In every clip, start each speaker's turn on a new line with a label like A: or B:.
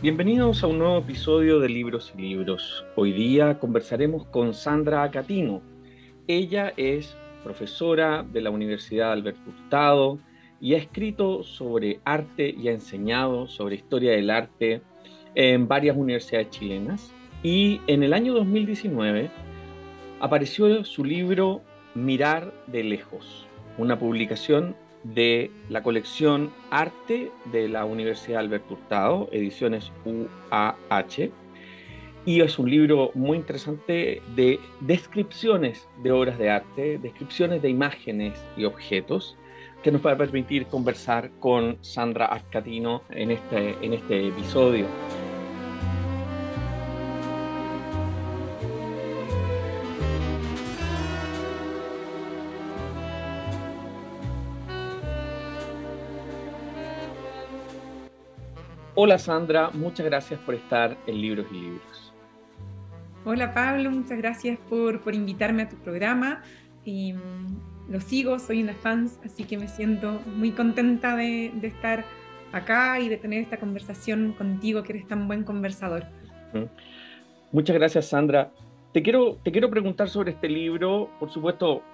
A: Bienvenidos a un nuevo episodio de Libros y Libros. Hoy día conversaremos con Sandra Acatino. Ella es profesora de la Universidad Alberto Hurtado y ha escrito sobre arte y ha enseñado sobre historia del arte en varias universidades chilenas. Y en el año 2019 apareció su libro Mirar de lejos, una publicación de la colección Arte de la Universidad Alberto Hurtado, ediciones UAH. Y es un libro muy interesante de descripciones de obras de arte, descripciones de imágenes y objetos, que nos va a permitir conversar con Sandra Arcatino en este, en este episodio. Hola Sandra, muchas gracias por estar en Libros y Libros.
B: Hola Pablo, muchas gracias por, por invitarme a tu programa. Y, mm, lo sigo, soy una fan, así que me siento muy contenta de, de, estar acá y de tener esta conversación contigo, que eres tan buen conversador.
A: Muchas gracias Sandra. Te quiero, te quiero preguntar sobre este libro. Por supuesto,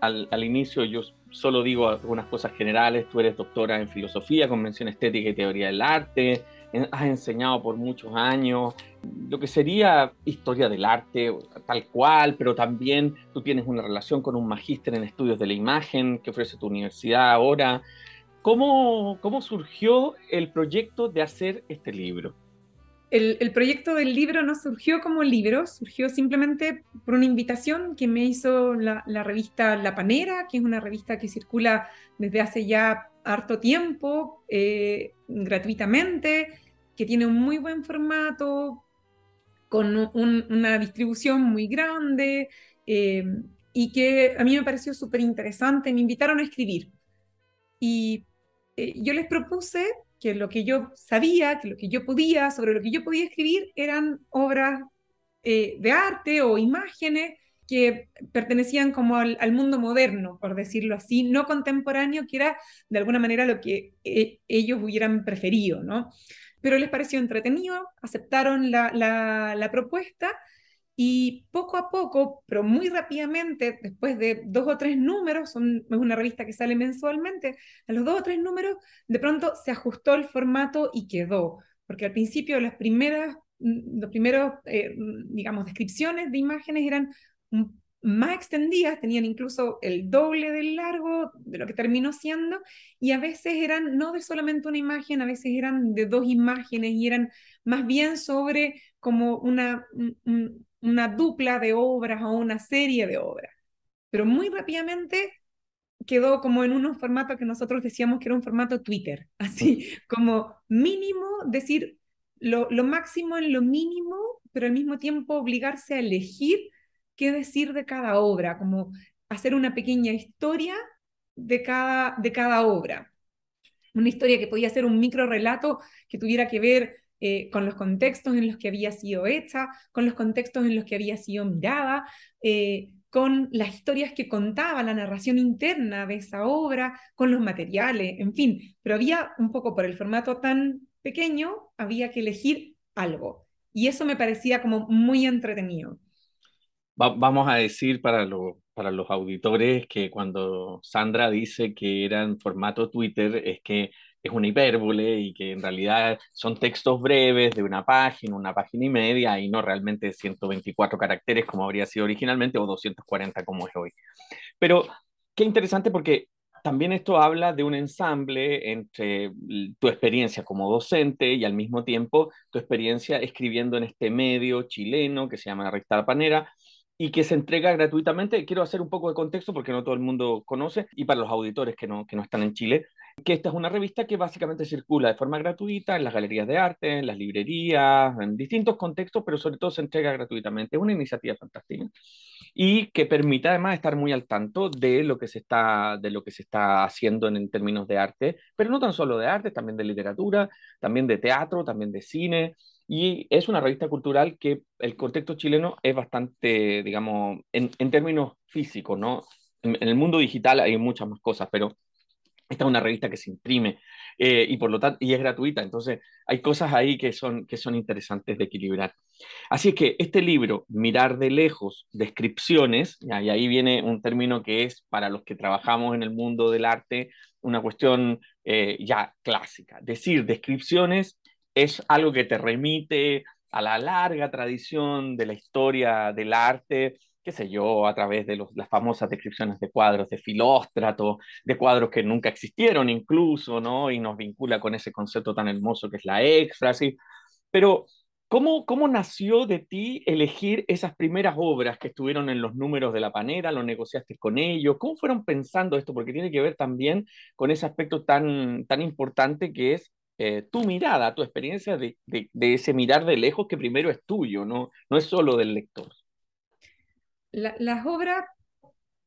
A: al, inicio yo solo digo algunas cosas generales. Tú eres doctora en filosofía, convención estética y teoría del arte. Has enseñado por muchos años lo que sería historia del arte tal cual, pero también tú tienes una relación con un magíster en estudios de la imagen que ofrece tu universidad ahora. ¿Cómo, cómo surgió el proyecto de hacer este libro?
B: El, proyecto del libro no surgió como libro, surgió simplemente por una invitación que me hizo la, revista La Panera, que es una revista que circula desde hace ya harto tiempo, eh, gratuitamente, que tiene un muy buen formato, con un, una distribución muy grande, eh, y que a mí me pareció súper interesante. Me invitaron a escribir. Y eh, yo les propuse que lo que yo sabía, que lo que yo podía, sobre lo que yo podía escribir eran obras eh, de arte o imágenes que pertenecían como al, mundo moderno, por decirlo así, no contemporáneo, que era de alguna manera lo que eh, ellos hubieran preferido, ¿no? Pero les pareció entretenido, aceptaron la, la propuesta y poco a poco, pero muy rápidamente, después de dos o tres números, es una revista que sale mensualmente, a los dos o tres números, de pronto se ajustó el formato y quedó. Porque al principio las primeras, mm, los primeros, eh, digamos, descripciones de imágenes eran más extendidas, tenían incluso el doble del largo de lo que terminó siendo, y a veces eran no de solamente una imagen, a veces eran de dos imágenes y eran más bien sobre como una, un, una dupla de obras o una serie de obras. Pero muy rápidamente quedó como en un formato que nosotros decíamos que era un formato Twitter, así como mínimo decir lo, lo máximo en lo mínimo, pero al mismo tiempo obligarse a elegir qué decir de cada obra, como hacer una pequeña historia de cada, de cada obra. Una historia que podía ser un micro relato que tuviera que ver eh, con los contextos en los que había sido hecha, con los contextos en los que había sido mirada, eh, con las historias que contaba, la narración interna de esa obra, con los materiales, en fin, pero había un poco por el formato tan pequeño, había que elegir algo. Y eso me parecía como muy entretenido.
A: Va, vamos a decir para, lo, para los auditores que cuando Sandra dice que era en formato Twitter, es que es una hipérbole y que en realidad son textos breves de una página, una página y media y no realmente 124 caracteres como habría sido originalmente o 240 como es hoy. Pero qué interesante porque también esto habla de un ensamble entre tu experiencia como docente y al mismo tiempo tu experiencia escribiendo en este medio chileno que se llama La Recta Panera y que se entrega gratuitamente. Quiero hacer un poco de contexto porque no todo el mundo conoce y para los auditores que no, que no están en Chile, que esta es una revista que básicamente circula de forma gratuita en las galerías de arte, en las librerías, en distintos contextos, pero sobre todo se entrega gratuitamente. Es una iniciativa fantástica y que permite además estar muy al tanto de lo que se está, de lo que se está haciendo en, en términos de arte, pero no tan solo de arte, también de literatura, también de teatro, también de cine. Y es una revista cultural que el contexto chileno es bastante, digamos, en, en términos físicos, ¿no? En, el mundo digital hay muchas más cosas, pero esta es una revista que se imprime eh, y por lo tanto y es gratuita, entonces hay cosas ahí que son, que son interesantes de equilibrar. Así que este libro, Mirar de lejos, descripciones, y ahí viene un término que es para los que trabajamos en el mundo del arte una cuestión eh, ya clásica. Decir descripciones es algo que te remite a la larga tradición de la historia del arte, qué sé yo, a través de las famosas descripciones de cuadros de Filóstrato, de cuadros que nunca existieron incluso, ¿no? Y nos vincula con ese concepto tan hermoso que es la éxfrasis. Pero, ¿cómo, ¿cómo nació de ti elegir esas primeras obras que estuvieron en los números de la panera? ¿Lo negociaste con ellos? ¿Cómo fueron pensando esto? Porque tiene que ver también con ese aspecto tan, tan importante que es eh, tu mirada, tu experiencia de, de, ese mirar de lejos que primero es tuyo, no, no es solo del lector
B: las obras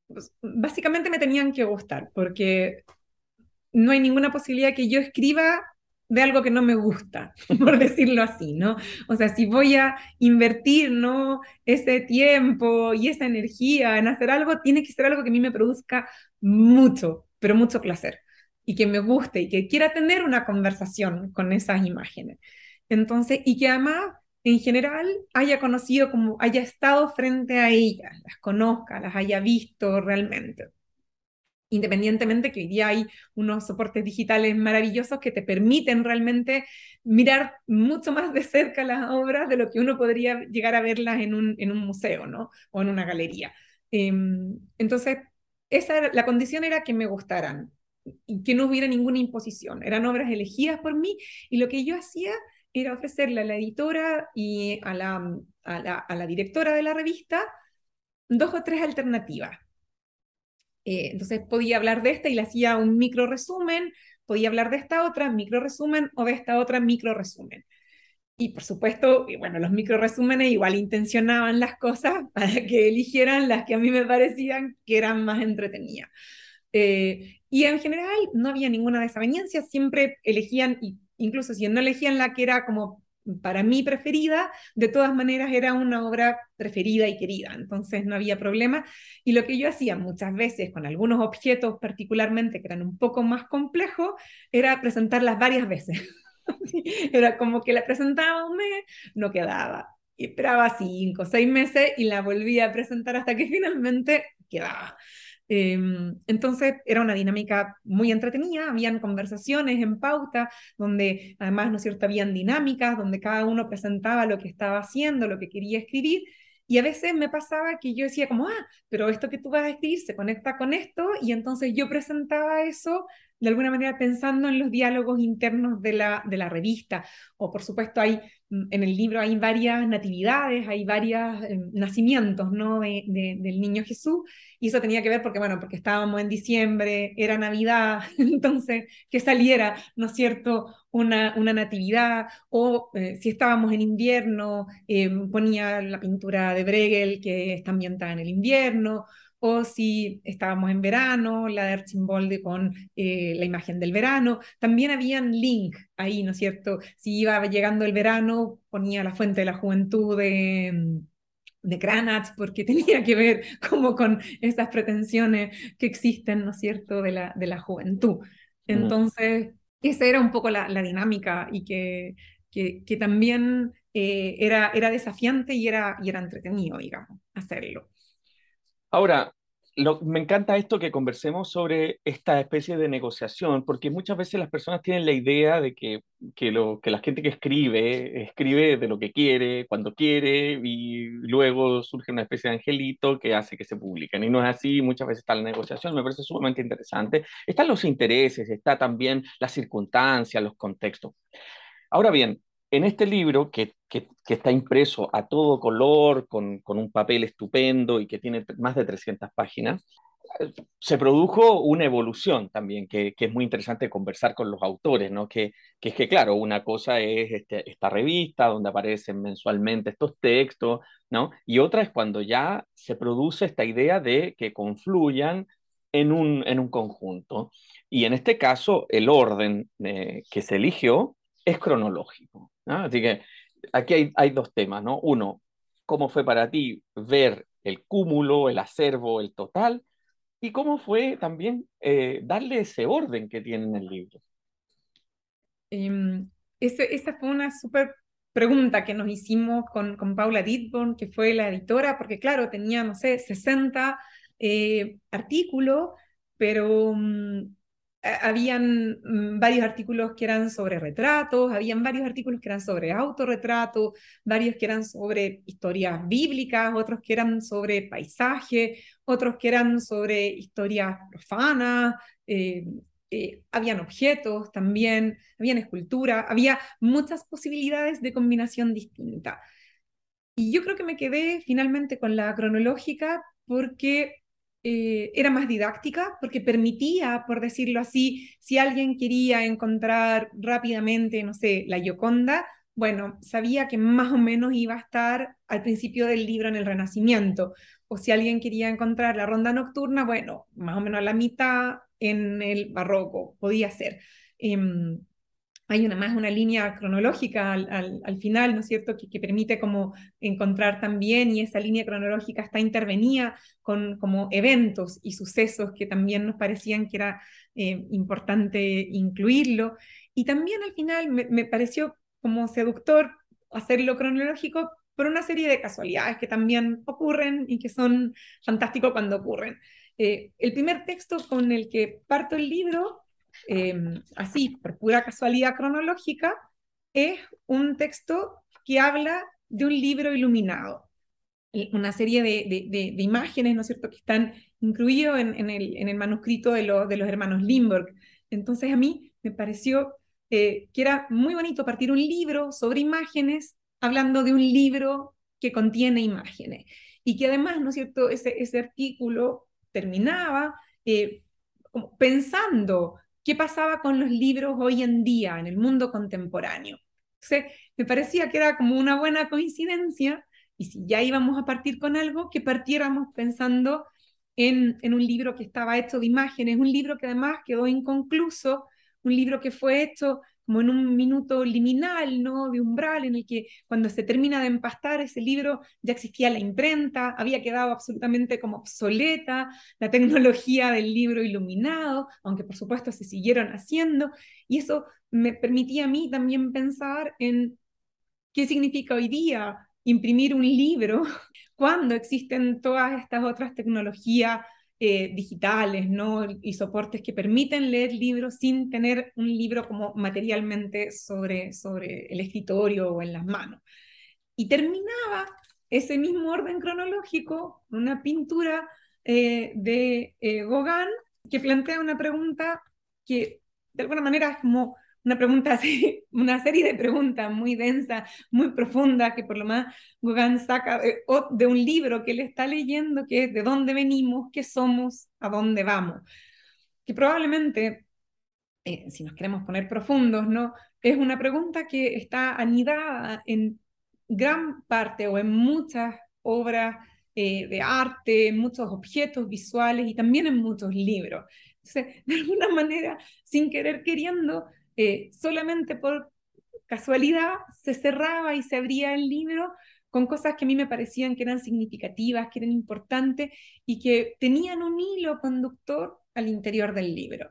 B: pues, básicamente me tenían que gustar, porque no hay ninguna posibilidad que yo escriba de algo que no me gusta, por decirlo así, ¿no? O sea, si voy a invertir, ¿no? Ese tiempo y esa energía en hacer algo, tiene que ser algo que a mí me produzca mucho, pero mucho placer, y que me guste, y que quiera tener una conversación con esas imágenes. Entonces, y que además en general haya conocido, como haya estado frente a ellas, las conozca, las haya visto realmente. Independientemente que hoy día hay unos soportes digitales maravillosos que te permiten realmente mirar mucho más de cerca las obras de lo que uno podría llegar a verlas en un, en un museo, ¿no? O en una galería. Em, entonces, esa la condición era que me gustaran y que no hubiera ninguna imposición. Eran obras elegidas por mí y lo que yo hacía era ofrecerle a la editora y a la, a la, directora de la revista dos o tres alternativas. Eh, entonces podía hablar de esta y le hacía un micro resumen, podía hablar de esta otra, micro resumen, o de esta otra, micro resumen. Y por supuesto, bueno, los micro resúmenes igual intencionaban las cosas para que eligieran las que a mí me parecían que eran más entretenidas. Eh, y en general no había ninguna desaveniencia, siempre elegían, incluso si no elegían la que era como para mí preferida, de todas maneras era una obra preferida y querida, entonces no había problema. Y lo que yo hacía muchas veces con algunos objetos particularmente que eran un poco más complejos, era presentarlas varias veces. era como que la presentaba un mes, no quedaba. Y esperaba cinco, seis meses y la volvía a presentar hasta que finalmente quedaba. Em, entonces era una dinámica muy entretenida, habían conversaciones en pauta, donde además, ¿no es cierto?, habían dinámicas, donde cada uno presentaba lo que estaba haciendo, lo que quería escribir, y a veces me pasaba que yo decía como, ah, pero esto que tú vas a escribir se conecta con esto, y entonces yo presentaba eso de alguna manera pensando en los diálogos internos de la, de la revista. O por supuesto hay, en el libro hay varias natividades, hay varios eh, nacimientos ¿no? De, del niño Jesús, y eso tenía que ver porque, bueno, porque estábamos en diciembre, era Navidad, entonces que saliera, ¿no es cierto?, una, una natividad, o eh, si estábamos en invierno, eh, ponía la pintura de Bregel que está ambientada en el invierno, o si estábamos en verano, la de Archimbolde con eh, la imagen del verano. También habían link ahí, ¿no es cierto? Si iba llegando el verano, ponía la fuente de la juventud de, mm, de Cranach, porque tenía que ver como con esas pretensiones que existen, ¿no es cierto?, de la, de la juventud. Entonces, esa era un poco la, la dinámica y que, que, que también eh, era, era desafiante y era, y era entretenido, digamos, hacerlo.
A: Ahora, me encanta esto que conversemos sobre esta especie de negociación, porque muchas veces las personas tienen la idea de que, que, lo, que la gente que escribe, escribe de lo que quiere, cuando quiere, y luego surge una especie de angelito que hace que se publiquen. Y no es así, muchas veces está la negociación, me parece sumamente interesante. Están los intereses, está también la circunstancia, los contextos. Ahora bien, en este libro, que, está impreso a todo color, con, un papel estupendo y que tiene más de 300 páginas, se produjo una evolución también, que, es muy interesante conversar con los autores, ¿no? Que, es que, claro, una cosa es este, esta revista donde aparecen mensualmente estos textos, ¿no? Y otra es cuando ya se produce esta idea de que confluyan en un, en un conjunto. Y en este caso, el orden eh, que se eligió es cronológico. Así que aquí hay, hay, dos temas, ¿no? Uno, ¿cómo fue para ti ver el cúmulo, el acervo, el total? y cómo fue también eh, darle ese orden que tiene en el libro.
B: Em, esa fue una súper pregunta que nos hicimos con, con Paula Ditborn, que fue la editora, porque claro, tenía, no sé, 60 eh, artículos, pero mm, habían mm, varios artículos que eran sobre retratos, habían varios artículos que eran sobre autorretrato, varios que eran sobre historias bíblicas, otros que eran sobre paisaje, otros que eran sobre historias profanas, eh, eh, habían objetos también, habían escultura, había muchas posibilidades de combinación distinta. Y yo creo que me quedé finalmente con la cronológica porque eh, era más didáctica porque permitía, por decirlo así, si alguien quería encontrar rápidamente, no sé, la Gioconda, bueno, sabía que más o menos iba a estar al principio del libro en el Renacimiento. O si alguien quería encontrar la ronda nocturna, bueno, más o menos a la mitad en el barroco, podía ser. Em, hay una más una línea cronológica al, final, ¿no es cierto?, que, permite como encontrar también, y esa línea cronológica está intervenida con como eventos y sucesos que también nos parecían que era eh, importante incluirlo. Y también al final me, pareció como seductor hacerlo cronológico por una serie de casualidades que también ocurren y que son fantásticos cuando ocurren. Eh, el primer texto con el que parto el libro Em, así, por pura casualidad cronológica, es un texto que habla de un libro iluminado, una serie de, imágenes, ¿no es cierto?, que están incluidos en, el, manuscrito de, de, los hermanos Limburg. Entonces a mí me pareció eh, que era muy bonito partir un libro sobre imágenes, hablando de un libro que contiene imágenes. Y que además, ¿no es cierto?, ese, ese artículo terminaba eh, pensando qué pasaba con los libros hoy en día en el mundo contemporáneo. Entonces, me parecía que era como una buena coincidencia y si ya íbamos a partir con algo, que partiéramos pensando en, en, un libro que estaba hecho de imágenes, un libro que además quedó inconcluso, un libro que fue hecho como en un minuto liminal, ¿no? De umbral, en el que cuando se termina de empastar ese libro ya existía la imprenta, había quedado absolutamente como obsoleta la tecnología del libro iluminado, aunque por supuesto se siguieron haciendo, y eso me permitía a mí también pensar en qué significa hoy día imprimir un libro cuando existen todas estas otras tecnologías eh, digitales ¿no? y soportes que permiten leer libros sin tener un libro como materialmente sobre, sobre el escritorio o en las manos. Y terminaba ese mismo orden cronológico una pintura eh, de eh, Gauguin que plantea una pregunta que de alguna manera es como una pregunta así, una serie de preguntas muy densas, muy profundas, que por lo más Gauguin saca de, un libro que él está leyendo, que de dónde venimos, qué somos, a dónde vamos. Que probablemente, eh, si nos queremos poner profundos, ¿no? Es una pregunta que está anidada en gran parte o en muchas obras eh, de arte, en muchos objetos visuales y también en muchos libros. Entonces, de alguna manera, sin querer queriendo, eh, solamente por casualidad se cerraba y se abría el libro con cosas que a mí me parecían que eran significativas, que eran importantes y que tenían un hilo conductor al interior del libro.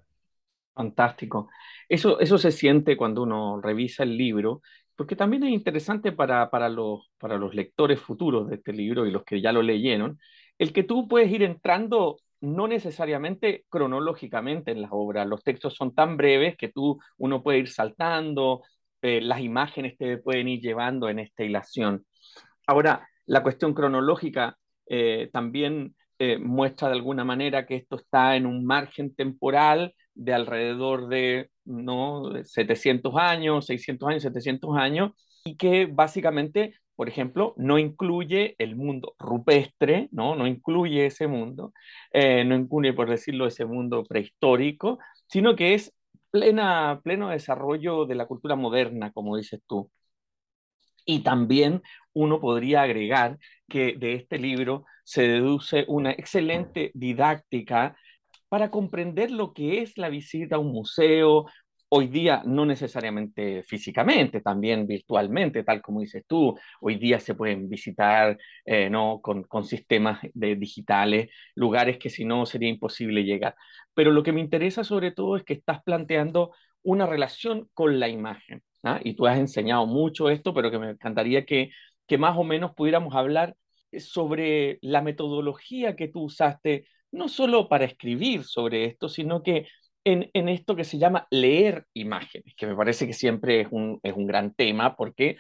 A: Fantástico. Eso, eso se siente cuando uno revisa el libro, porque también es interesante para, para, los, para los lectores futuros de este libro y los que ya lo leyeron, el que tú puedes ir entrando no necesariamente cronológicamente en las obras. Los textos son tan breves que tú, uno puede ir saltando, eh, las imágenes te pueden ir llevando en esta hilación. Ahora, la cuestión cronológica eh, también eh, muestra de alguna manera que esto está en un margen temporal de alrededor de ¿no? 700 años, 600 años, 700 años, y que básicamente por ejemplo, no incluye el mundo rupestre, no, no incluye ese mundo, eh, no incluye, por decirlo, ese mundo prehistórico, sino que es plena, pleno desarrollo de la cultura moderna, como dices tú. Y también uno podría agregar que de este libro se deduce una excelente didáctica para comprender lo que es la visita a un museo Hoy día no necesariamente físicamente, también virtualmente, tal como dices tú. Hoy día se pueden visitar eh, ¿no? con, con sistemas de, digitales, lugares que si no sería imposible llegar. Pero lo que me interesa sobre todo es que estás planteando una relación con la imagen. ¿ah? Y tú has enseñado mucho esto, pero que me encantaría que, que más o menos pudiéramos hablar sobre la metodología que tú usaste, no solo para escribir sobre esto, sino que en, en, esto que se llama leer imágenes, que me parece que siempre es un, es un gran tema, porque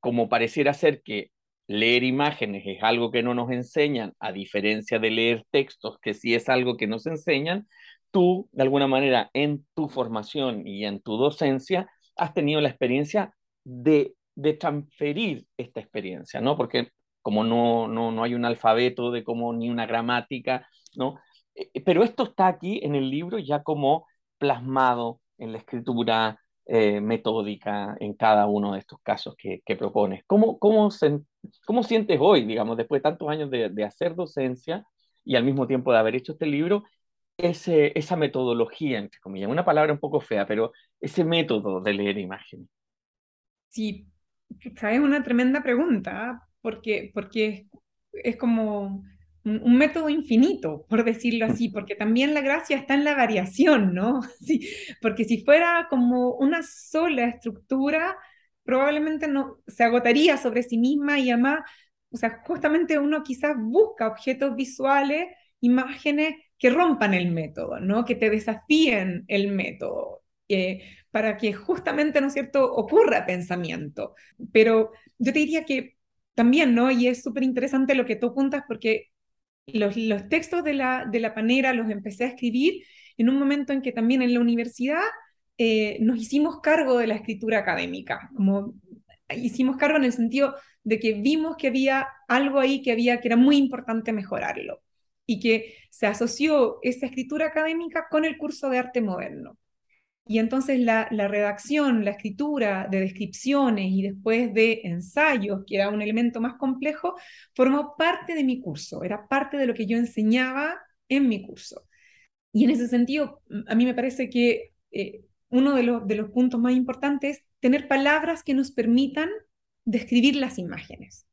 A: como pareciera ser que leer imágenes es algo que no nos enseñan, a diferencia de leer textos, que sí es algo que nos enseñan, tú, de alguna manera, en tu formación y en tu docencia, has tenido la experiencia de, de transferir esta experiencia, ¿no? Porque como no, no, no hay un alfabeto de como ni una gramática, ¿no? Eh, eh, pero esto está aquí en el libro ya como plasmado en la escritura eh, metódica en cada uno de estos casos que, que propones. ¿Cómo, cómo, se, ¿Cómo sientes hoy, digamos, después de tantos años de, de, hacer docencia y al mismo tiempo de haber hecho este libro, ese, esa metodología, entre comillas, una palabra un poco fea, pero ese método de leer imágenes?
B: Sí, es una tremenda pregunta, porque, porque es como un, método infinito, por decirlo así, porque también la gracia está en la variación, ¿no? Sí, porque si fuera como una sola estructura, probablemente no se agotaría sobre sí misma y además, o sea, justamente uno quizás busca objetos visuales, imágenes que rompan el método, ¿no? Que te desafíen el método. Eh, para que justamente, ¿no es cierto?, ocurra pensamiento. Pero yo te diría que también, ¿no? Y es súper interesante lo que tú apuntas porque los, textos de la, de la panera los empecé a escribir en un momento en que también en la universidad eh, nos hicimos cargo de la escritura académica, como hicimos cargo en el sentido de que vimos que había algo ahí que había que era muy importante mejorarlo y que se asoció esa escritura académica con el curso de arte moderno. Y entonces la, redacción, la escritura de descripciones y después de ensayos, que era un elemento más complejo, formó parte de mi curso, era parte de lo que yo enseñaba en mi curso. Y en ese sentido, a mí me parece que eh, uno de, de los puntos más importantes es tener palabras que nos permitan describir las imágenes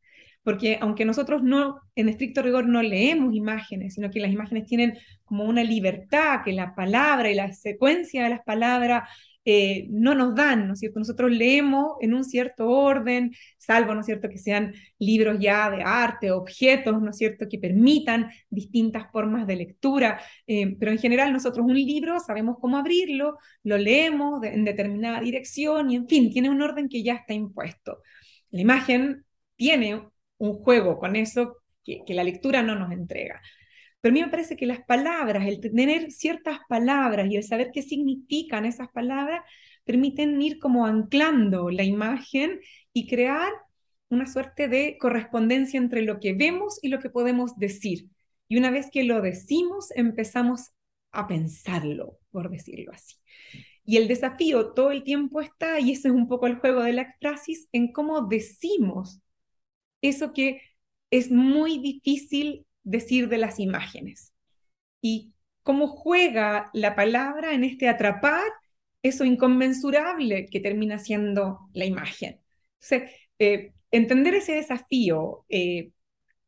B: porque aunque nosotros no, en estricto rigor, no leemos imágenes, sino que las imágenes tienen como una libertad que la palabra y la secuencia de las palabras eh, no nos dan, ¿no es cierto? Nosotros leemos en un cierto orden, salvo, ¿no es cierto?, que sean libros ya de arte, objetos, ¿no es cierto?, que permitan distintas formas de lectura, eh, pero en general nosotros un libro sabemos cómo abrirlo, lo leemos en determinada dirección y, en fin, tiene un orden que ya está impuesto. La imagen tiene un juego con eso que, la lectura no nos entrega. Pero a mí me parece que las palabras, el tener ciertas palabras y el saber qué significan esas palabras, permiten ir como anclando la imagen y crear una suerte de correspondencia entre lo que vemos y lo que podemos decir. Y una vez que lo decimos, empezamos a pensarlo, por decirlo así. Y el desafío todo el tiempo está, y ese es un poco el juego de la exprasis, en cómo decimos eso que es muy difícil decir de las imágenes. Y cómo juega la palabra en este atrapar eso inconmensurable que termina siendo la imagen. Eh, entender ese desafío, eh,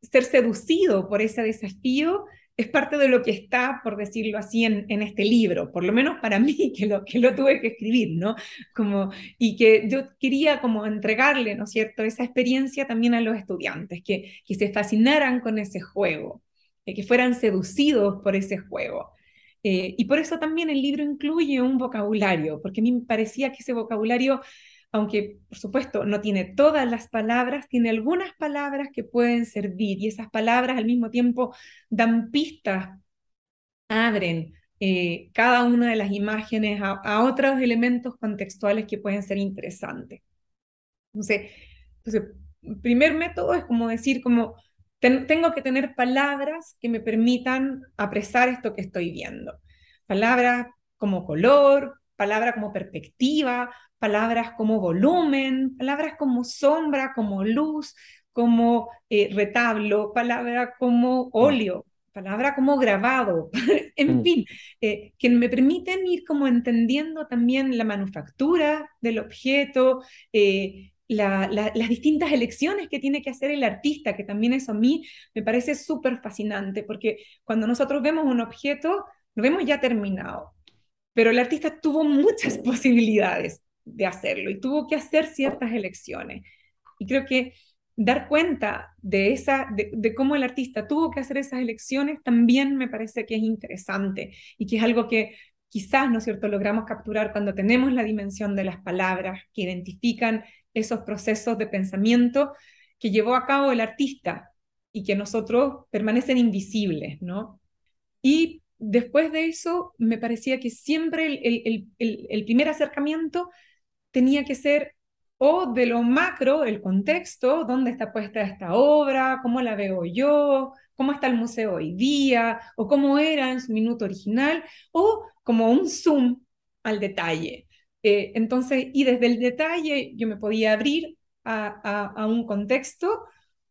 B: ser seducido por ese desafío, es parte de lo que está, por decirlo así, en, en, este libro, por lo menos para mí, que lo, que lo tuve que escribir, ¿no? Como, y que yo quería como entregarle, ¿no es cierto?, esa experiencia también a los estudiantes, que, que se fascinaran con ese juego, eh, que fueran seducidos por ese juego. Eh, y por eso también el libro incluye un vocabulario, porque a mí me parecía que ese vocabulario aunque por supuesto no tiene todas las palabras, tiene algunas palabras que pueden servir y esas palabras al mismo tiempo dan pistas, abren eh, cada una de las imágenes a, otros elementos contextuales que pueden ser interesantes. Entonces, entonces, primer método es como decir, como tengo que tener palabras que me permitan apresar esto que estoy viendo. Palabras como color, palabra como perspectiva, palabras como volumen, palabras como sombra, como luz, como eh, retablo, palabra como óleo, palabra como grabado, en mm. fin, eh, que me permiten ir como entendiendo también la manufactura del objeto, eh, las distintas elecciones que tiene que hacer el artista, que también eso a mí me parece súper fascinante, porque cuando nosotros vemos un objeto, lo vemos ya terminado, pero el artista tuvo muchas posibilidades de hacerlo y tuvo que hacer ciertas elecciones. Y creo que dar cuenta de, esa, de, cómo el artista tuvo que hacer esas elecciones también me parece que es interesante y que es algo que quizás, ¿no es cierto?, logramos capturar cuando tenemos la dimensión de las palabras que identifican esos procesos de pensamiento que llevó a cabo el artista y que nosotros permanecen invisibles, ¿no? Y después de eso, me parecía que siempre el, el primer acercamiento tenía que ser o de lo macro, el contexto, dónde está puesta esta obra, cómo la veo yo, cómo está el museo hoy día, o cómo era en su minuto original, o como un zoom al detalle. Eh, entonces, y desde el detalle yo me podía abrir a, a, un contexto,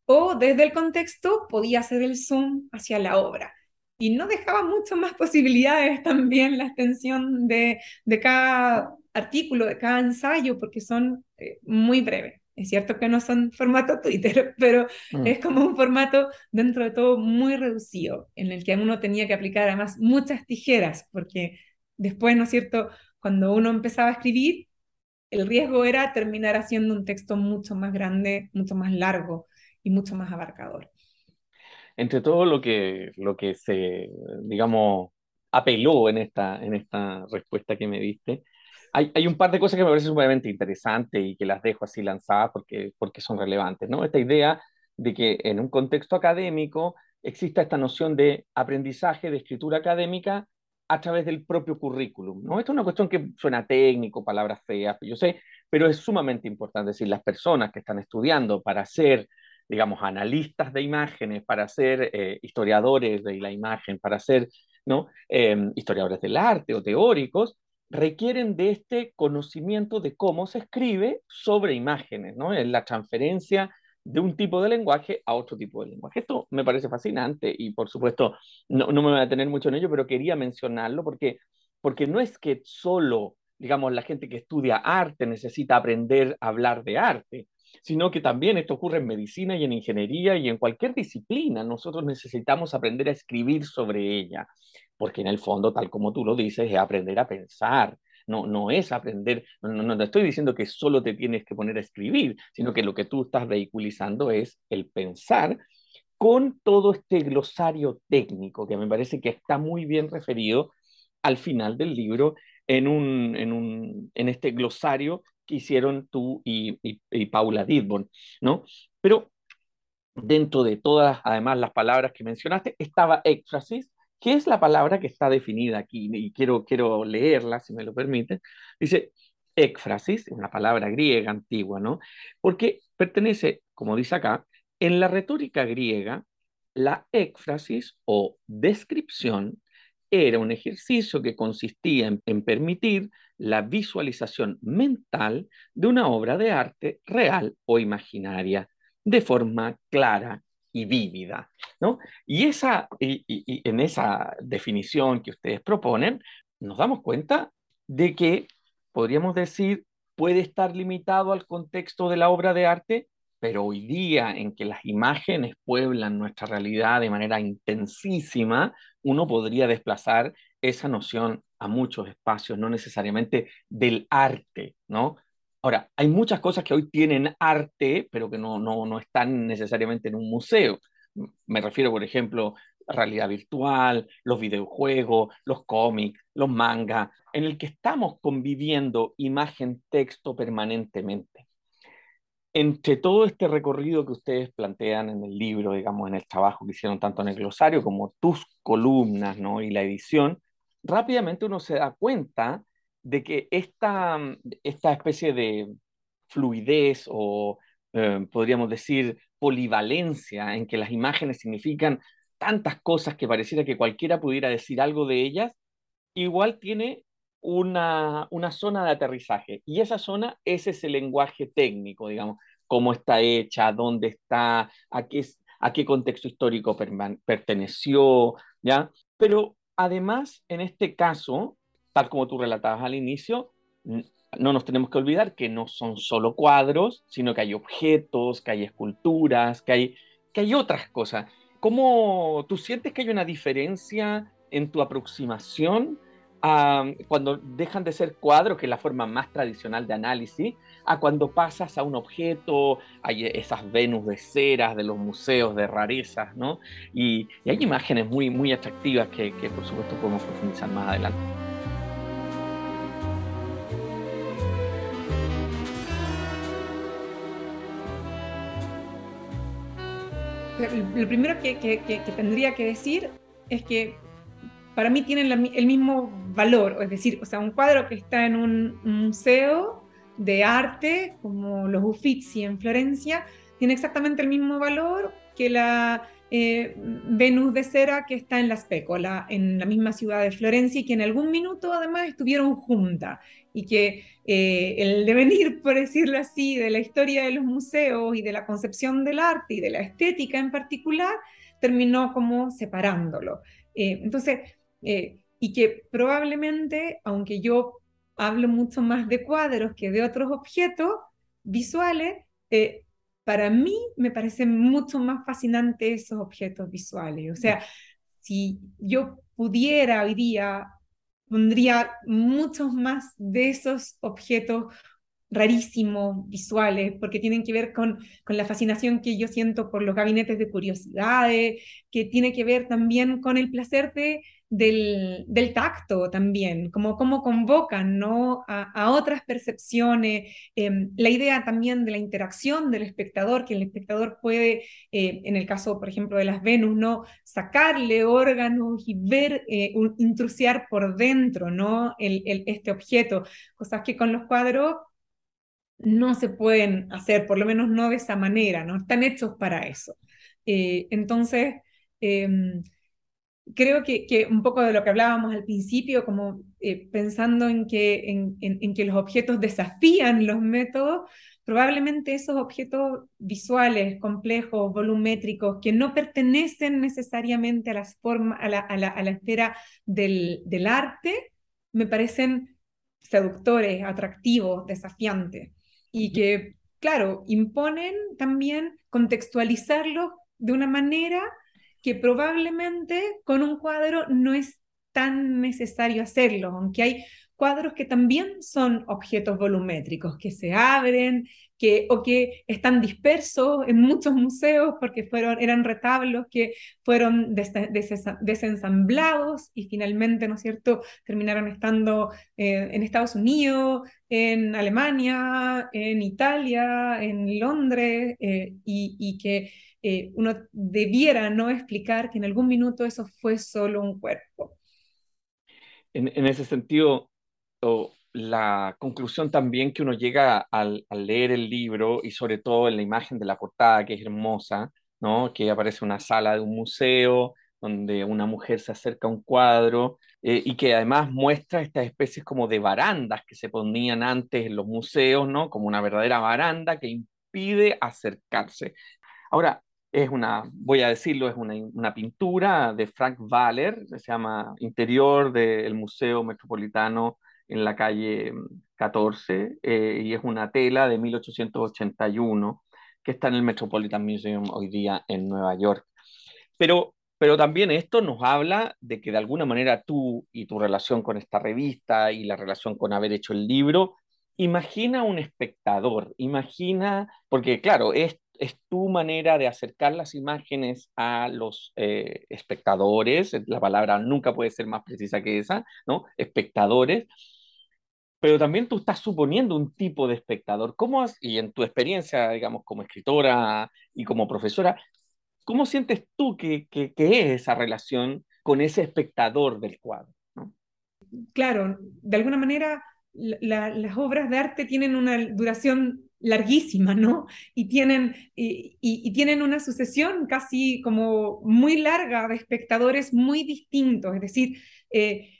B: o desde el contexto podía hacer el zoom hacia la obra y no dejaba mucho más posibilidades también la extensión de, de, cada artículo, de cada ensayo, porque son eh, muy breves. Es cierto que no son formato Twitter, pero mm. es como un formato dentro de todo muy reducido, en el que uno tenía que aplicar además muchas tijeras, porque después, ¿no es cierto?, cuando uno empezaba a escribir, el riesgo era terminar haciendo un texto mucho más grande, mucho más largo y mucho más abarcador.
A: Entre todo lo que, lo que se, digamos, apeló en esta, en esta respuesta que me diste, hay, hay, un par de cosas que me parecen sumamente interesantes y que las dejo así lanzadas porque, porque son relevantes, ¿no? Esta idea de que en un contexto académico exista esta noción de aprendizaje, de escritura académica a través del propio currículum, ¿no? Esto es una cuestión que suena técnico, palabras feas, yo sé, pero es sumamente importante, es decir, las personas que están estudiando para ser, digamos, analistas de imágenes, para ser eh, historiadores de la imagen, para ser, ¿no? Em, historiadores del arte o teóricos, requieren de este conocimiento de cómo se escribe sobre imágenes, ¿no? En la transferencia de un tipo de lenguaje a otro tipo de lenguaje. Esto me parece fascinante y por supuesto no, no me voy a tener mucho en ello, pero quería mencionarlo porque, porque no es que solo, digamos, la gente que estudia arte necesita aprender a hablar de arte, sino que también esto ocurre en medicina y en ingeniería y en cualquier disciplina. Nosotros necesitamos aprender a escribir sobre ella porque en el fondo, tal como tú lo dices, es aprender a pensar. No, no es aprender, no, no, no estoy diciendo que solo te tienes que poner a escribir, sino que lo que tú estás vehiculizando es el pensar con todo este glosario técnico, que me parece que está muy bien referido al final del libro en, un, en, un, en este glosario que hicieron tú y, Paula Didbon, ¿no? Pero dentro de todas, además, las palabras que mencionaste, estaba éxtasis, ¿Qué es la palabra que está definida aquí? Y quiero, quiero leerla, si me lo permiten. Dice, éfrasis, una palabra griega antigua, ¿no? Porque pertenece, como dice acá, en la retórica griega, la éfrasis o descripción era un ejercicio que consistía en, permitir la visualización mental de una obra de arte real o imaginaria de forma clara y vívida. ¿no? Y, esa, y, en esa definición que ustedes proponen, nos damos cuenta de que, podríamos decir, puede estar limitado al contexto de la obra de arte, pero hoy día en que las imágenes pueblan nuestra realidad de manera intensísima, uno podría desplazar esa noción a muchos espacios, no necesariamente del arte, ¿no? Ahora, hay muchas cosas que hoy tienen arte, pero que no, no, no están necesariamente en un museo. Me refiero, por ejemplo, a realidad virtual, los videojuegos, los cómics, los mangas, en el que estamos conviviendo imagen-texto permanentemente. Entre todo este recorrido que ustedes plantean en el libro, digamos, en el trabajo que hicieron tanto en el glosario como tus columnas ¿no? y la edición, rápidamente uno se da cuenta de que esta, esta especie de fluidez o eh, podríamos decir polivalencia en que las imágenes significan tantas cosas que pareciera que cualquiera pudiera decir algo de ellas, igual tiene una, una zona de aterrizaje. Y esa zona es ese lenguaje técnico, digamos, cómo está hecha, dónde está, a qué, a qué contexto histórico perteneció, ¿ya? Pero además, en este caso, tal como tú relatabas al inicio, no nos tenemos que olvidar que no son solo cuadros, sino que hay objetos, que hay esculturas, que hay, que hay otras cosas. ¿Cómo tú sientes que hay una diferencia en tu aproximación cuando dejan de ser cuadros, que es la forma más tradicional de análisis, a cuando pasas a un objeto, hay esas Venus de ceras de los museos de rarezas, ¿no? Y, hay imágenes muy, muy atractivas que, por supuesto podemos profundizar más adelante.
B: Lo primero que, tendría que decir es que para mí tienen el mismo valor, es decir, o sea, un cuadro que está en un museo de arte, como los Uffizi en Florencia, tiene exactamente el mismo valor que la eh, Venus de cera que está en la Spécola, en la misma ciudad de Florencia, y que en algún minuto además estuvieron juntas, y que eh, el devenir, por decirlo así, de la historia de los museos y de la concepción del arte y de la estética en particular, terminó como separándolo. Eh, entonces, y que probablemente, aunque yo hablo mucho más de cuadros que de otros objetos visuales, eh, para mí me parecen mucho más fascinantes esos objetos visuales. O sea, si yo pudiera hoy día, pondría muchos más de esos objetos rarísimos visuales, porque tienen que ver con, con la fascinación que yo siento por los gabinetes de curiosidades, que tiene que ver también con el placer de del, tacto también, como cómo convocan ¿no? a, otras percepciones, em, la idea también de la interacción del espectador, que el espectador puede, eh, en el caso, por ejemplo, de las Venus, ¿no? sacarle órganos y ver, eh, intrusiar por dentro ¿no? El, este objeto, cosas que con los cuadros no se pueden hacer, por lo menos no de esa manera, no están hechos para eso. Eh, entonces, em, creo que, un poco de lo que hablábamos al principio, como eh, pensando en que, en, que los objetos desafían los métodos, probablemente esos objetos visuales, complejos, volumétricos, que no pertenecen necesariamente a, las forma, a, la, a, la, a la esfera del, del arte, me parecen seductores, atractivos, desafiantes, y que, claro, imponen también contextualizarlos de una manera que probablemente con un cuadro no es tan necesario hacerlo, aunque hay cuadros que también son objetos volumétricos, que se abren, que, o que están dispersos en muchos museos porque fueron, eran retablos que fueron desensamblados y finalmente, ¿no es cierto?, terminaron estando eh, en Estados Unidos, en Alemania, en Italia, en Londres, eh, y, que eh, uno debiera no explicar que en algún minuto eso fue solo un cuerpo.
A: En, ese sentido, la conclusión también que uno llega al, leer el libro y sobre todo en la imagen de la portada, que es hermosa, ¿no? que aparece una sala de un museo donde una mujer se acerca a un cuadro eh, y que además muestra estas especies como de barandas que se ponían antes en los museos, ¿no? como una verdadera baranda que impide acercarse. Ahora, es una, voy a decirlo, es una, una pintura de Frank Waller, se llama Interior del Museo Metropolitano en la calle 14, mm, eh, y es una tela de 1881 que está en el Metropolitan Museum hoy día en Nueva York. Pero, pero también esto nos habla de que de alguna manera tú y tu relación con esta revista y la relación con haber hecho el libro, imagina un espectador, imagina, porque claro, es es tu manera de acercar las imágenes a los eh, espectadores, la palabra nunca puede ser más precisa que esa, ¿no? Espectadores, pero también tú estás suponiendo un tipo de espectador. ¿Cómo has, y en tu experiencia, digamos, como escritora y como profesora, cómo sientes tú que, que, es esa relación con ese espectador del cuadro?
B: Claro, de alguna manera las obras de arte tienen una duración larguísima, ¿no? Y tienen, y, tienen una sucesión casi como muy larga de espectadores muy distintos, es decir, eh,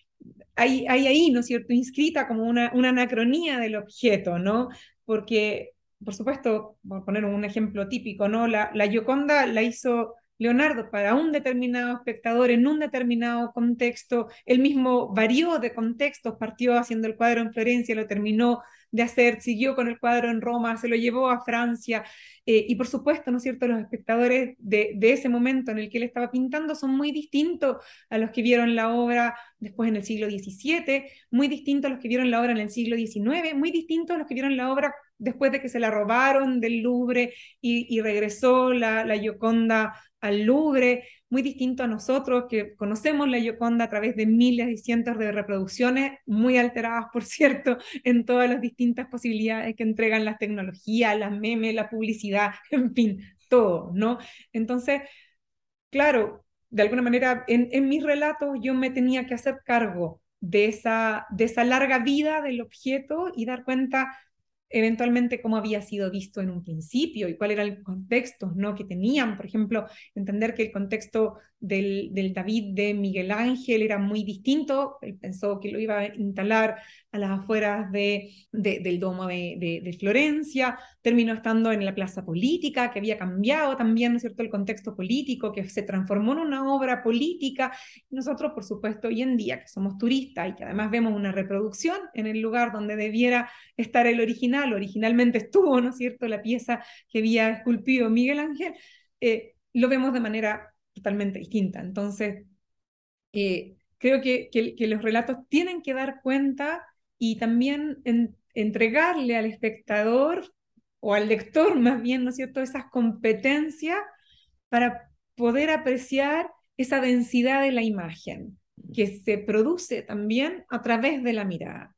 B: hay, hay, ahí, ¿no es cierto?, inscrita como una, una anacronía del objeto, ¿no? Porque por supuesto, por poner un ejemplo típico, ¿no? La, la Gioconda la hizo Leonardo para un determinado espectador en un determinado contexto, él mismo varió de contextos, partió haciendo el cuadro en Florencia, lo terminó de hacer, siguió con el cuadro en Roma, se lo llevó a Francia, eh, y por supuesto, ¿no es cierto?, los espectadores de, de, ese momento en el que él estaba pintando son muy distintos a los que vieron la obra después en el siglo XVII, muy distintos a los que vieron la obra en el siglo XIX, muy distintos a los que vieron la obra después de que se la robaron del Louvre y, regresó la, la Gioconda al Louvre, muy distinto a nosotros que conocemos la Gioconda a través de miles y cientos de reproducciones, muy alteradas, por cierto, en todas las distintas posibilidades que entregan las tecnologías, las memes, la publicidad, en fin, todo, ¿no? Entonces, claro, de alguna manera, en, en mis relatos yo me tenía que hacer cargo de esa, de esa larga vida del objeto y dar cuenta eventualmente cómo había sido visto en un principio y cuál era el contexto ¿no? que tenían. Por ejemplo, entender que el contexto del, del, David de Miguel Ángel era muy distinto. Él pensó que lo iba a instalar a las afueras de, de, del Domo de, de, Florencia. Terminó estando en la plaza política, que había cambiado también, ¿no cierto?, el contexto político, que se transformó en una obra política. Nosotros, por supuesto, hoy en día, que somos turistas y que además vemos una reproducción en el lugar donde debiera estar el original, originalmente estuvo, ¿no es cierto?, la pieza que había esculpido Miguel Ángel, eh, lo vemos de manera totalmente distinta. Entonces, eh, creo que, los relatos tienen que dar cuenta y también en, entregarle al espectador o al lector más bien, ¿no es cierto?, esas competencias para poder apreciar esa densidad de la imagen que se produce también a través de la mirada.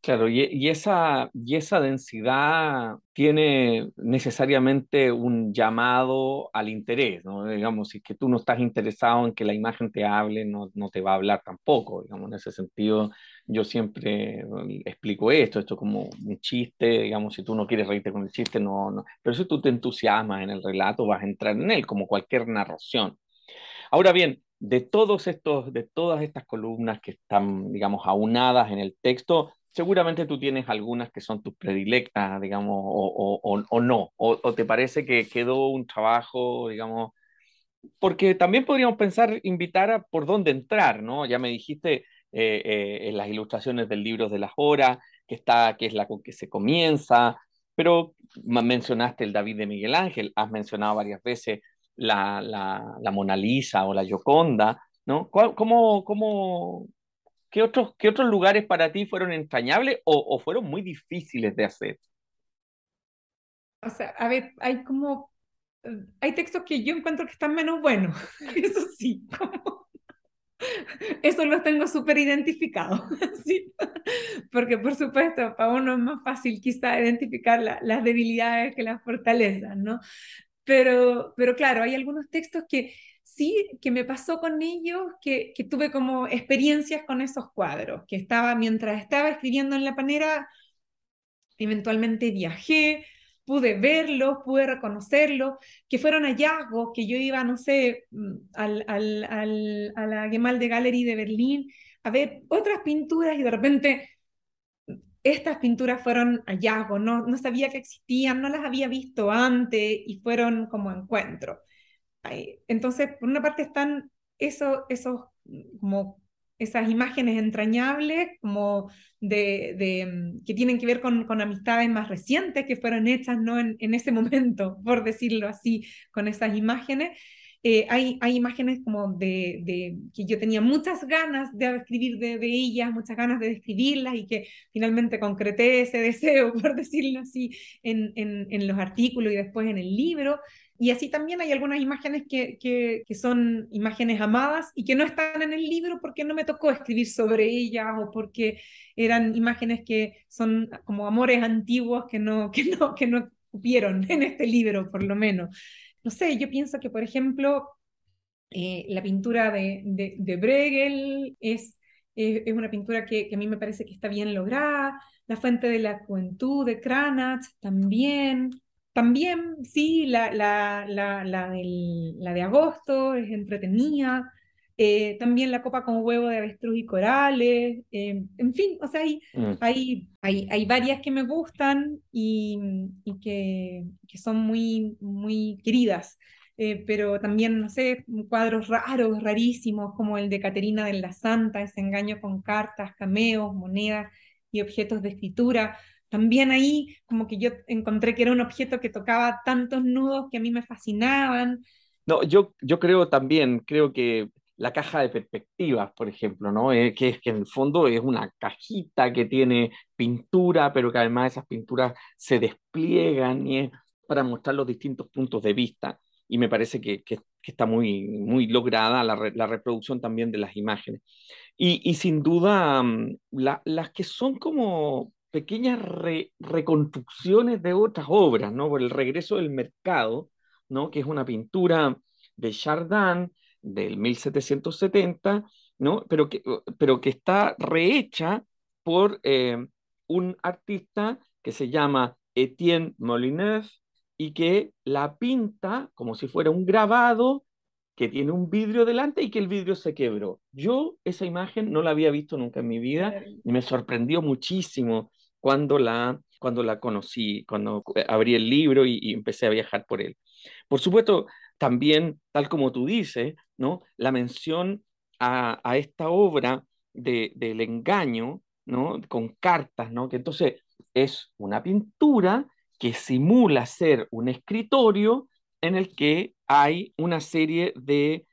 A: Claro, y, esa, y esa densidad tiene necesariamente un llamado al interés, ¿no? Digamos, si que tú no estás interesado en que la imagen te hable, no, no te va a hablar tampoco, digamos, en ese sentido yo siempre explico esto, esto como un chiste, digamos, si tú no quieres reírte con el chiste, no, no, pero si tú te entusiasmas en el relato, vas a entrar en él, como cualquier narración. Ahora bien, de todos estos, de todas estas columnas que están, digamos, aunadas en el texto, seguramente tú tienes algunas que son tus predilectas, digamos, o, no, o, te parece que quedó un trabajo, digamos, porque también podríamos pensar, invitar a por dónde entrar, ¿no? Ya me dijiste eh, eh, en las ilustraciones del libro de las horas, que, está, que es la con que se comienza, pero mencionaste el David de Miguel Ángel, has mencionado varias veces la, la, la Mona Lisa o la Gioconda, ¿no? ¿Cómo, cómo, ¿Qué otros, qué otros lugares para ti fueron entrañables o, o fueron muy difíciles de hacer?
B: O sea, a ver, hay como, hay textos que yo encuentro que están menos buenos, eso sí, como, eso lo tengo súper identificado, ¿sí? porque por supuesto, para uno es más fácil quizá identificar la, las debilidades que las fortalezas, ¿no? Pero, pero claro, hay algunos textos que sí que me pasó con ellos, que, que, tuve como experiencias con esos cuadros, que estaba, mientras estaba escribiendo en la panera, eventualmente viajé, pude verlos, pude reconocerlos, que fueron hallazgos, que yo iba, no sé, mm, al, al, al, a la Gemalde Gallery de Berlín a ver otras pinturas y de repente estas pinturas fueron hallazgos, no, no sabía que existían, no las había visto antes y fueron como encuentros. Entonces, por una parte están esos, esos como esas imágenes entrañables como de, de, mm, que tienen que ver con, con, amistades más recientes que fueron hechas ¿no? en, en ese momento, por decirlo así, con esas imágenes. Eh, hay, hay imágenes como de, de, que yo tenía muchas ganas de escribir de, de, ellas, muchas ganas de describirlas y que finalmente concreté ese deseo, por decirlo así, en, en, en los artículos y después en el libro. Y así también hay algunas imágenes que, que, son imágenes amadas y que no están en el libro porque no me tocó escribir sobre ellas o porque eran imágenes que son como amores antiguos que no, que no, que no cupieron en este libro, por lo menos. No sé, yo pienso que, por ejemplo, eh, la pintura de, de, es, es, es, una pintura que, que, a mí me parece que está bien lograda. La fuente de la juventud de Cranach también. También, sí, la, la, la, la, del, de agosto es entretenida. eh, también la copa con huevo de avestruz y corales, eh, en fin, o sea, hay, mm. hay, hay, hay, varias que me gustan y, y que, que, son muy, muy queridas. Eh, pero también, no sé, cuadros raros, rarísimos, como el de Caterina de la Santa, ese engaño con cartas, cameos, monedas y objetos de escritura. También ahí como que yo encontré que era un objeto que tocaba tantos nudos que a mí me fascinaban.
A: No, yo, yo creo también, creo que la caja de perspectivas, por ejemplo, ¿no? Eh, que es que en el fondo es una cajita que tiene pintura, pero que además esas pinturas se despliegan y es para mostrar los distintos puntos de vista. Y me parece que, que, está muy, muy lograda la, la, reproducción también de las imágenes. Y, sin duda, mm, las que son como pequeñas reconstrucciones de otras obras, ¿no? Por el regreso del mercado, ¿no? Que es una pintura de Chardin, del 1770, ¿no? pero, que, pero que está rehecha por eh, un artista que se llama Etienne Molineuf y que la pinta como si fuera un grabado que tiene un vidrio delante y que el vidrio se quebró. Yo esa imagen no la había visto nunca en mi vida y me sorprendió muchísimo cuando la, cuando la conocí, cuando abrí el libro y, empecé a viajar por él. Por supuesto, también, tal como tú dices, ¿no? La mención a, esta obra de, del engaño, ¿no? Con cartas, ¿no? Que entonces es una pintura que simula ser un escritorio en el que hay una serie de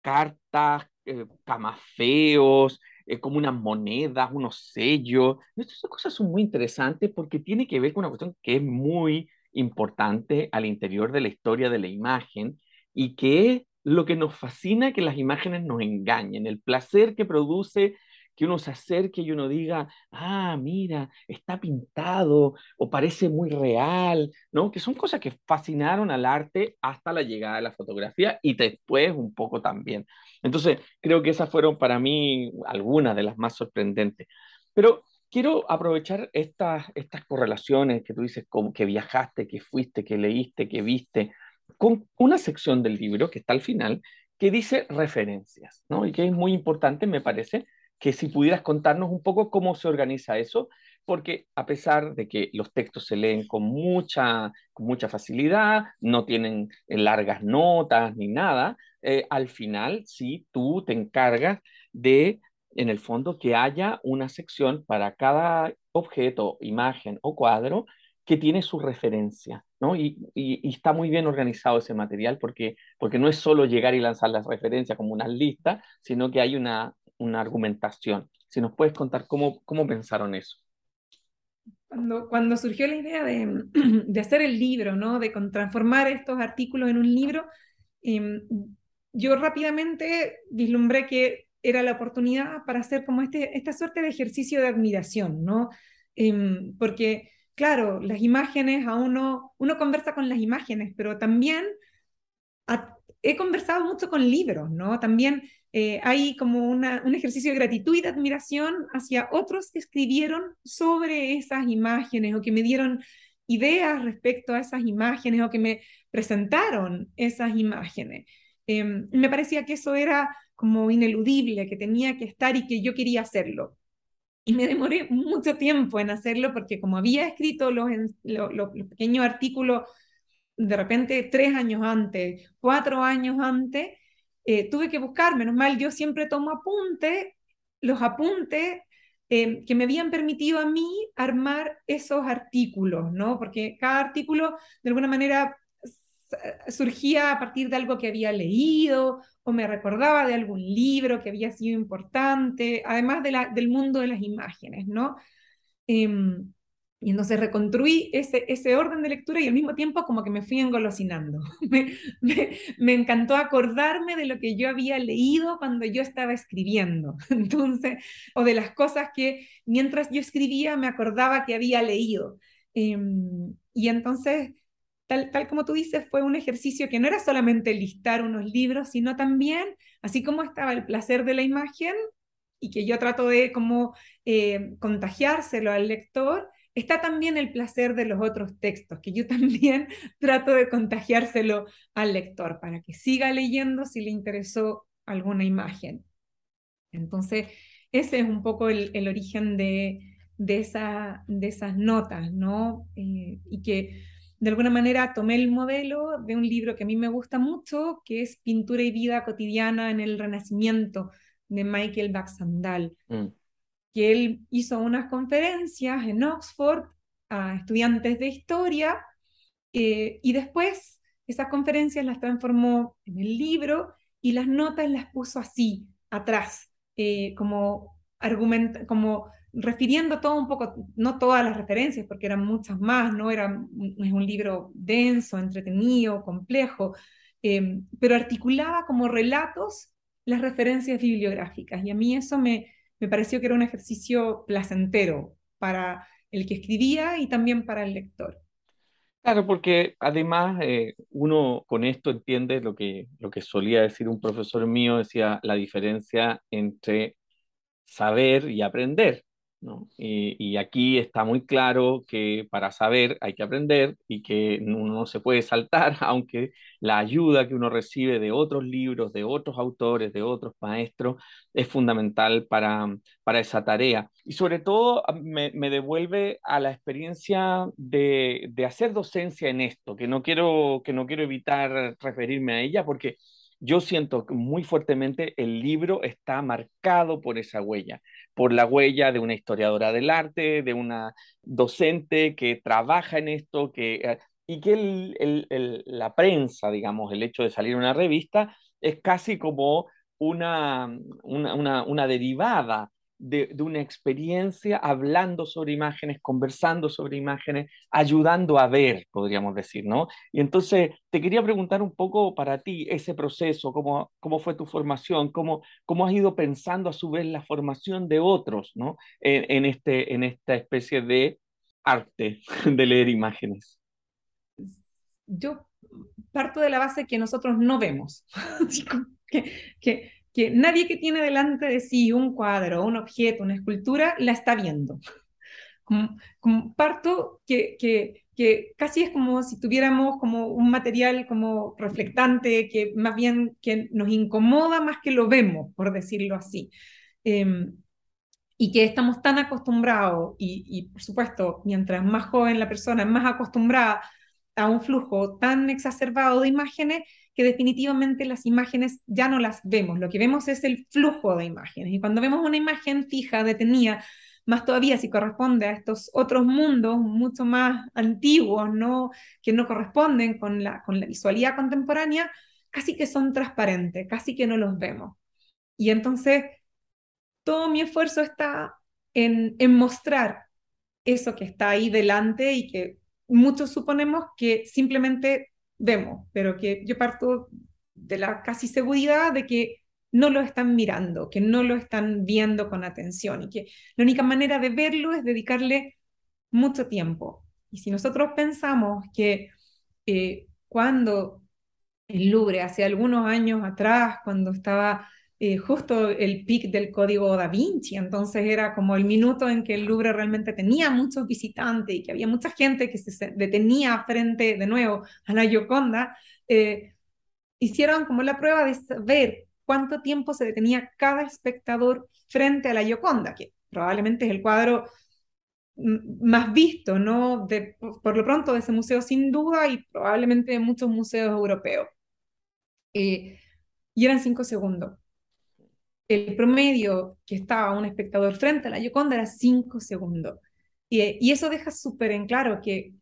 A: cartas, eh, camafeos, eh, como unas monedas, unos sellos. Estas cosas son muy interesantes porque tiene que ver con una cuestión que es muy importante al interior de la historia de la imagen y que es lo que nos fascina que las imágenes nos engañen, el placer que produce que uno se acerque y uno diga, ah, mira, está pintado o parece muy real, ¿no? Que son cosas que fascinaron al arte hasta la llegada de la fotografía y después un poco también. Entonces, creo que esas fueron para mí algunas de las más sorprendentes. Pero quiero aprovechar estas, estas correlaciones que tú dices, como que viajaste, que fuiste, que leíste, que viste, con una sección del libro que está al final que dice referencias, ¿no? Y que es muy importante, me parece, que si pudieras contarnos un poco cómo se organiza eso, porque a pesar de que los textos se leen con mucha, mucha facilidad, no tienen eh, largas notas ni nada, eh, al final sí tú te encargas de, en el fondo, que haya una sección para cada objeto, imagen o cuadro que tiene su referencia, ¿no? Y, y, está muy bien organizado ese material porque, porque no es solo llegar y lanzar las referencias como una lista, sino que hay una, una argumentación. Si nos puedes contar cómo, cómo pensaron eso.
B: Cuando, cuando surgió la idea de, de, hacer el libro, ¿no? de transformar estos artículos en un libro, em, yo rápidamente vislumbré que era la oportunidad para hacer como este, esta suerte de ejercicio de admiración, ¿no? Em, porque claro, las imágenes, a uno, uno conversa con las imágenes, pero también he conversado mucho con libros, ¿no? También eh, hay como un ejercicio de gratitud y de admiración hacia otros que escribieron sobre esas imágenes o que me dieron ideas respecto a esas imágenes o que me presentaron esas imágenes. Em, me parecía que eso era como ineludible, que tenía que estar y que yo quería hacerlo. Y me demoré mucho tiempo en hacerlo porque como había escrito los, los, pequeños artículos de repente tres años antes, cuatro años antes, eh, tuve que buscar, menos mal, yo siempre tomo apuntes, los apuntes eh, que me habían permitido a mí armar esos artículos, ¿no? Porque cada artículo de alguna manera surgía a partir de algo que había leído o me recordaba de algún libro que había sido importante, además del mundo de las imágenes, ¿no? Em, y entonces reconstruí ese, ese orden de lectura y al mismo tiempo como que me fui engolosinando. me, me, encantó acordarme de lo que yo había leído cuando yo estaba escribiendo. Entonces, o de las cosas que mientras yo escribía me acordaba que había leído. Em, y entonces tal, como tú dices, fue un ejercicio que no era solamente listar unos libros, sino también, así como estaba el placer de la imagen, y que yo trato de como eh, contagiárselo al lector, está también el placer de los otros textos, que yo también trato de contagiárselo al lector para que siga leyendo si le interesó alguna imagen. Entonces, ese es un poco el, origen de, de, esa, de, esas notas, ¿no? Eh, y que de alguna manera tomé el modelo de un libro que a mí me gusta mucho, que es Pintura y Vida Cotidiana en el Renacimiento, de Michael Baxandal, mm. Que él hizo unas conferencias en Oxford a estudiantes de historia eh, y después esas conferencias las transformó en el libro y las notas las puso así, atrás, eh, como, argumenta, como refiriendo todo un poco, no todas las referencias, porque eran muchas más, ¿no? Era, es un libro denso, entretenido, complejo, eh, pero articulaba como relatos las referencias bibliográficas. Y a mí eso me, me pareció que era un ejercicio placentero para el que escribía y también para el lector.
A: Claro, porque además eh, uno con esto entiende lo que, lo que solía decir un profesor mío, decía la diferencia entre saber y aprender. Y, aquí está muy claro que para saber hay que aprender y que uno no se puede saltar, aunque la ayuda que uno recibe de otros libros, de otros autores, de otros maestros, es fundamental para, para esa tarea. Y sobre todo me, me devuelve a la experiencia de, de, hacer docencia en esto, que no, quiero, que no quiero evitar referirme a ella porque yo siento muy fuertemente el libro está marcado por esa huella, por la huella de una historiadora del arte, de una docente que trabaja en esto, que, eh, y que la prensa, digamos, el hecho de salir una revista es casi como una, una, una derivada de, una experiencia hablando sobre imágenes, conversando sobre imágenes, ayudando a ver, podríamos decir, ¿no? Y entonces te quería preguntar un poco para ti ese proceso, cómo, cómo fue tu formación, cómo, cómo has ido pensando a su vez la formación de otros, ¿no? En, este, en esta especie de arte de leer imágenes.
B: Yo parto de la base que nosotros no vemos, que, que, que nadie que tiene delante de sí un cuadro, un objeto, una escultura, la está viendo. Como, parto que, que, que, casi es como si tuviéramos como un material como reflectante, que más bien que nos incomoda más que lo vemos, por decirlo así. Em, y que estamos tan acostumbrados, y, y por supuesto, mientras más joven la persona más acostumbrada a un flujo tan exacerbado de imágenes, que definitivamente las imágenes ya no las vemos, lo que vemos es el flujo de imágenes. Y cuando vemos una imagen fija, detenida, más todavía si corresponde a estos otros mundos mucho más antiguos, ¿no? que no corresponden con la, con la visualidad contemporánea, casi que son transparentes, casi que no los vemos. Y entonces, todo mi esfuerzo está en, en mostrar eso que está ahí delante y que muchos suponemos que simplemente vemos, pero que yo parto de la casi seguridad de que no lo están mirando, que no lo están viendo con atención y que la única manera de verlo es dedicarle mucho tiempo. Y si nosotros pensamos que eh, cuando el Louvre, hace algunos años atrás, cuando estaba eh, justo el pic del código da Vinci, entonces era como el minuto en que el Louvre realmente tenía muchos visitantes y que había mucha gente que se detenía frente de nuevo a la Gioconda, eh, hicieron como la prueba de saber cuánto tiempo se detenía cada espectador frente a la Gioconda, que probablemente es el cuadro más visto, ¿no? De, por lo pronto de ese museo sin duda y probablemente de muchos museos europeos. Eh, y eran cinco segundos el promedio que estaba un espectador frente a la Yoconda era 5 segundos. Y, eso deja súper en claro que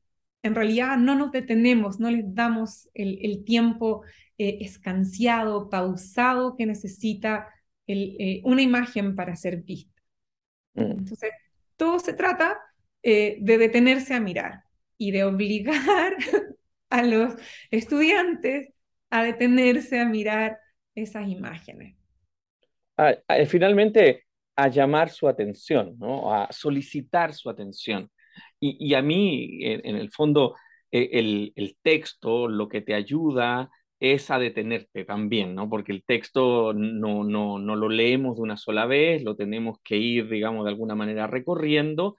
B: en realidad no nos detenemos, no les damos el, tiempo eh, escanciado, pausado que necesita eh, una imagen para ser vista. Mm. Entonces, todo se trata eh, de detenerse a mirar y de obligar a los estudiantes a detenerse a mirar esas imágenes
A: finalmente a llamar su atención, ¿no? a solicitar su atención. Y, a mí, en, el fondo, e, el, el, texto lo que te ayuda es a detenerte también, ¿no? Porque el texto no, no, no lo leemos de una sola vez, lo tenemos que ir, digamos, de alguna manera recorriendo.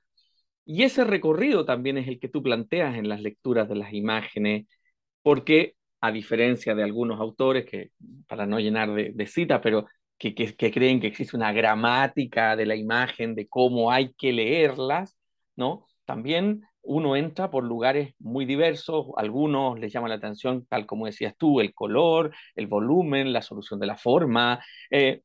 A: Y ese recorrido también es el que tú planteas en las lecturas de las imágenes, porque a diferencia de algunos autores que, para no llenar de, de citas, pero que, creen que existe una gramática de la imagen, de cómo hay que leerlas, ¿no? También uno entra por lugares muy diversos, algunos les llama la atención, tal como decías tú, el color, el volumen, la solución de la forma, eh,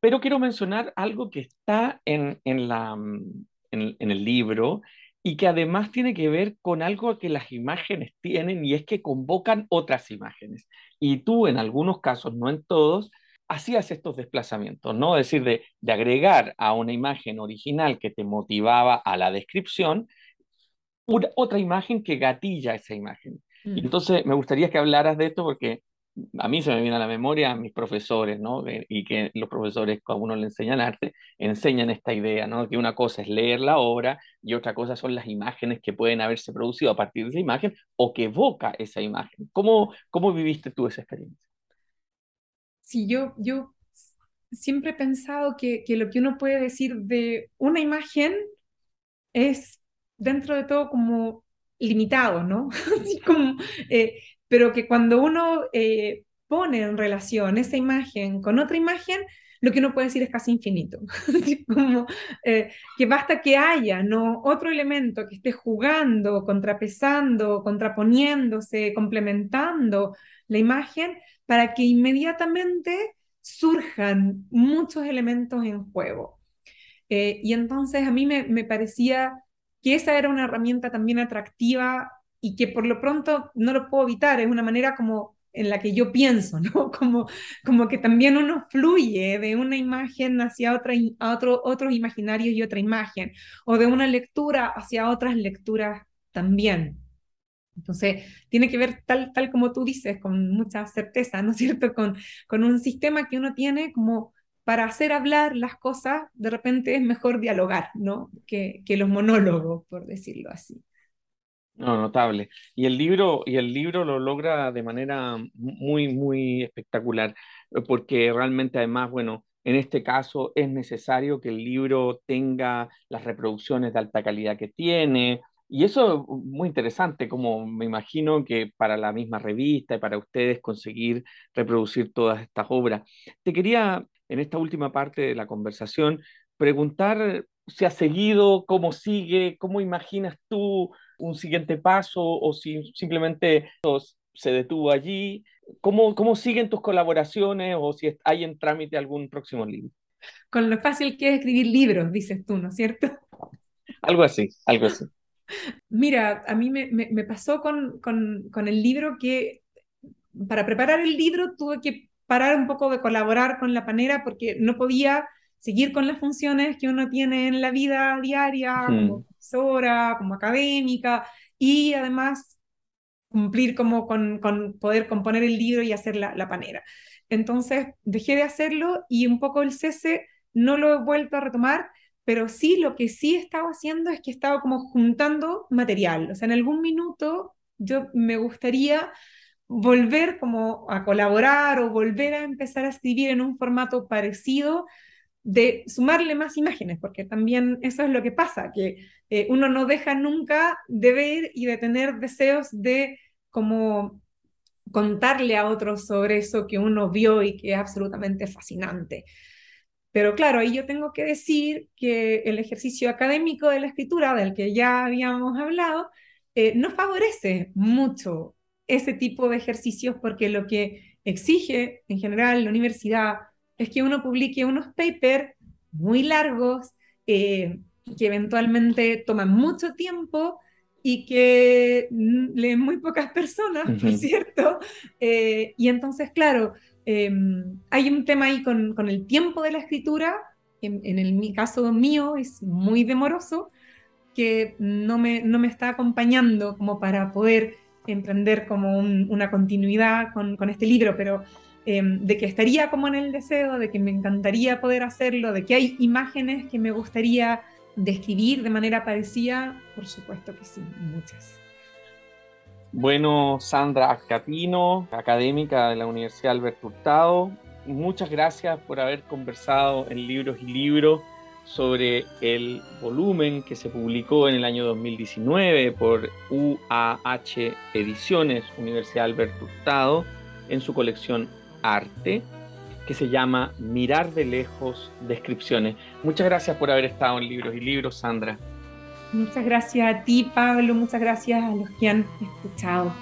A: pero quiero mencionar algo que está en, en, la, mm, en el libro y que además tiene que ver con algo que las imágenes tienen y es que convocan otras imágenes. Y tú en algunos casos, no en todos, hacías estos desplazamientos, ¿no? Es decir, de, de, agregar a una imagen original que te motivaba a la descripción, una, otra imagen que gatilla esa imagen. Mm. Y entonces me gustaría que hablaras de esto porque a mí se me viene a la memoria a mis profesores, ¿no? y que los profesores, cuando uno le enseñan arte, enseñan esta idea, ¿no? Que una cosa es leer la obra y otra cosa son las imágenes que pueden haberse producido a partir de esa imagen o que evoca esa imagen. ¿Cómo, cómo viviste tú esa experiencia?
B: Sí, yo, yo siempre he pensado que, que lo que uno puede decir de una imagen es dentro de todo como limitado, ¿no? Así como, eh, pero que cuando uno eh, pone en relación esa imagen con otra imagen, lo que uno puede decir es casi infinito. Así como eh, que basta que haya ¿no? otro elemento que esté jugando, contrapesando, contraponiéndose, complementando la imagen para que inmediatamente surjan muchos elementos en juego. Eh, y entonces a mí me, parecía que esa era una herramienta también atractiva y que por lo pronto no lo puedo evitar, es una manera como en la que yo pienso, ¿no? Como, como que también uno fluye de una imagen hacia otra, a otro, otros imaginarios y otra imagen, o de una lectura hacia otras lecturas también. Entonces, tiene que ver, tal, tal como tú dices, con mucha certeza, ¿no es cierto? Con, con un sistema que uno tiene como para hacer hablar las cosas, de repente es mejor dialogar, ¿no? Que, que los monólogos, por decirlo así.
A: No, notable. Y el libro, y el libro lo logra de manera muy, muy espectacular, eh, porque realmente además, bueno, en este caso es necesario que el libro tenga las reproducciones de alta calidad que tiene, y eso es muy interesante, como me imagino que para la misma revista y para ustedes conseguir reproducir todas estas obras. Te quería en esta última parte de la conversación, preguntar si ha seguido, cómo sigue, cómo imaginas tú un siguiente paso o si simplemente se detuvo allí, cómo, cómo siguen tus colaboraciones o si hay en trámite algún próximo libro.
B: Con lo fácil que es escribir libros, dices tú, ¿no es cierto?
A: Algo así, algo así.
B: Mira, a mí me, me, me pasó con, con, con el libro que para preparar el libro tuve que parar un poco de colaborar con la panera porque no podía seguir con las funciones que uno tiene en la vida diaria, como profesora, como académica, y además cumplir como con, con poder componer el libro y hacer la, la, panera. Entonces dejé de hacerlo y un poco el cese no lo he vuelto a retomar, pero sí lo que sí he estado haciendo es que he estado como juntando material. O sea, en algún minuto yo me gustaría volver como a colaborar o volver a empezar a escribir en un formato parecido, de sumarle más imágenes, porque también eso es lo que pasa, que eh, uno no deja nunca de ver y de tener deseos de como contarle a otros sobre eso que uno vio y que es absolutamente fascinante. Pero claro, ahí yo tengo que decir que el ejercicio académico de la escritura, del que ya habíamos hablado, eh, no favorece mucho ese tipo de ejercicios porque lo que exige en general la universidad es que uno publique unos papers muy largos, eh, que eventualmente toman mucho tiempo y que leen muy pocas personas, uh cierto? Eh, y entonces, claro, eh, hay un tema ahí con, el tiempo de la escritura, en, el mi caso mío es muy demoroso, que no me, no me está acompañando como para poder emprender como una continuidad con, este libro, pero eh, de que estaría como en el deseo, de que me encantaría poder hacerlo, de que hay imágenes que me gustaría describir de manera parecida, por supuesto que sí, muchas.
A: Bueno, Sandra Catino, académica de la Universidad Alberto Hurtado, muchas gracias por haber conversado en Libros y Libros sobre el volumen que se publicó en el año 2019 por UAH Ediciones, Universidad Alberto Hurtado, en su colección Arte, que se llama Mirar de lejos descripciones. Muchas gracias por haber estado en Libros y Libros, Sandra.
B: Muchas gracias a ti, Pablo. Muchas gracias a los que han escuchado.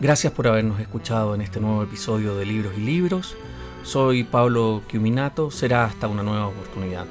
C: Gracias por habernos escuchado en este nuevo episodio de Libros y Libros. Soy Pablo Quiminato. Será hasta una nueva oportunidad.